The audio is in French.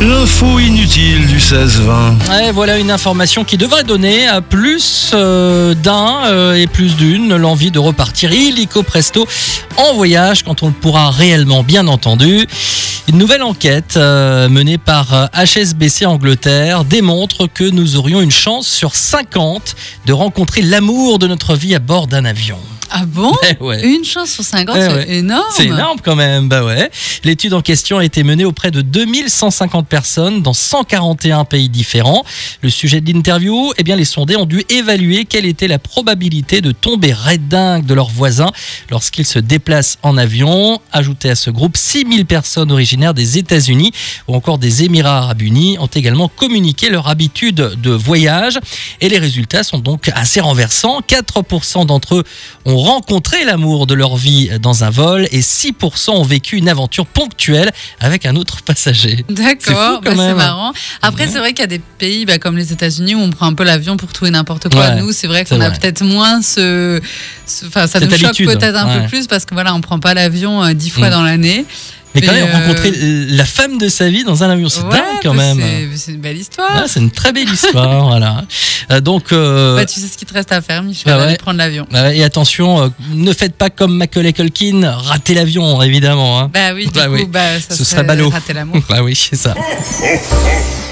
L'info inutile du 16-20. Ouais, voilà une information qui devrait donner à plus euh, d'un euh, et plus d'une l'envie de repartir illico presto en voyage quand on le pourra réellement, bien entendu. Une nouvelle enquête euh, menée par HSBC Angleterre démontre que nous aurions une chance sur 50 de rencontrer l'amour de notre vie à bord d'un avion. Ah bon Eh ouais. Une chance sur 50, Eh c'est ouais. énorme. C'est énorme quand même, bah ouais. L'étude en question a été menée auprès de 2150 personnes dans 141 pays différents. Le sujet de l'interview, eh bien les sondés ont dû évaluer quelle était la probabilité de tomber raide dingue de leurs voisins lorsqu'ils se déplacent en avion. Ajoutez à ce groupe 6000 personnes originaires des États-Unis ou encore des Émirats arabes unis ont également communiqué leur habitude de voyage et les résultats sont donc assez renversants. 4% d'entre eux ont rencontré l'amour de leur vie dans un vol et 6% ont vécu une aventure ponctuelle avec un autre passager. D'accord, bah, c'est marrant. Après, Ouais. c'est vrai qu'il y a des pays bah, comme les États-Unis où on prend un peu l'avion pour tout et n'importe quoi. Ouais, Nous, c'est vrai qu'on a peut-être moins ce. Enfin, ça Cette nous choque peut-être un ouais. peu plus parce que voilà, on prend pas l'avion euh, dix fois Mm. dans l'année. Mais quand même, euh, rencontrer la femme de sa vie dans un avion, c'est Ouais, dingue quand bah, même. c'est- une belle histoire. Ah, c'est une très belle histoire, voilà. Euh, donc, euh, Bah, tu sais ce qu'il te reste à faire, Michel, bah ouais. aller prendre l'avion. euh, et attention, euh, ne faites pas comme Macaulay Culkin, ratez l'avion, évidemment. hein. Bah oui, du Bah coup, oui. bah, ça Ce serait serait ballot. rater l'amour. Bah oui, c'est ça.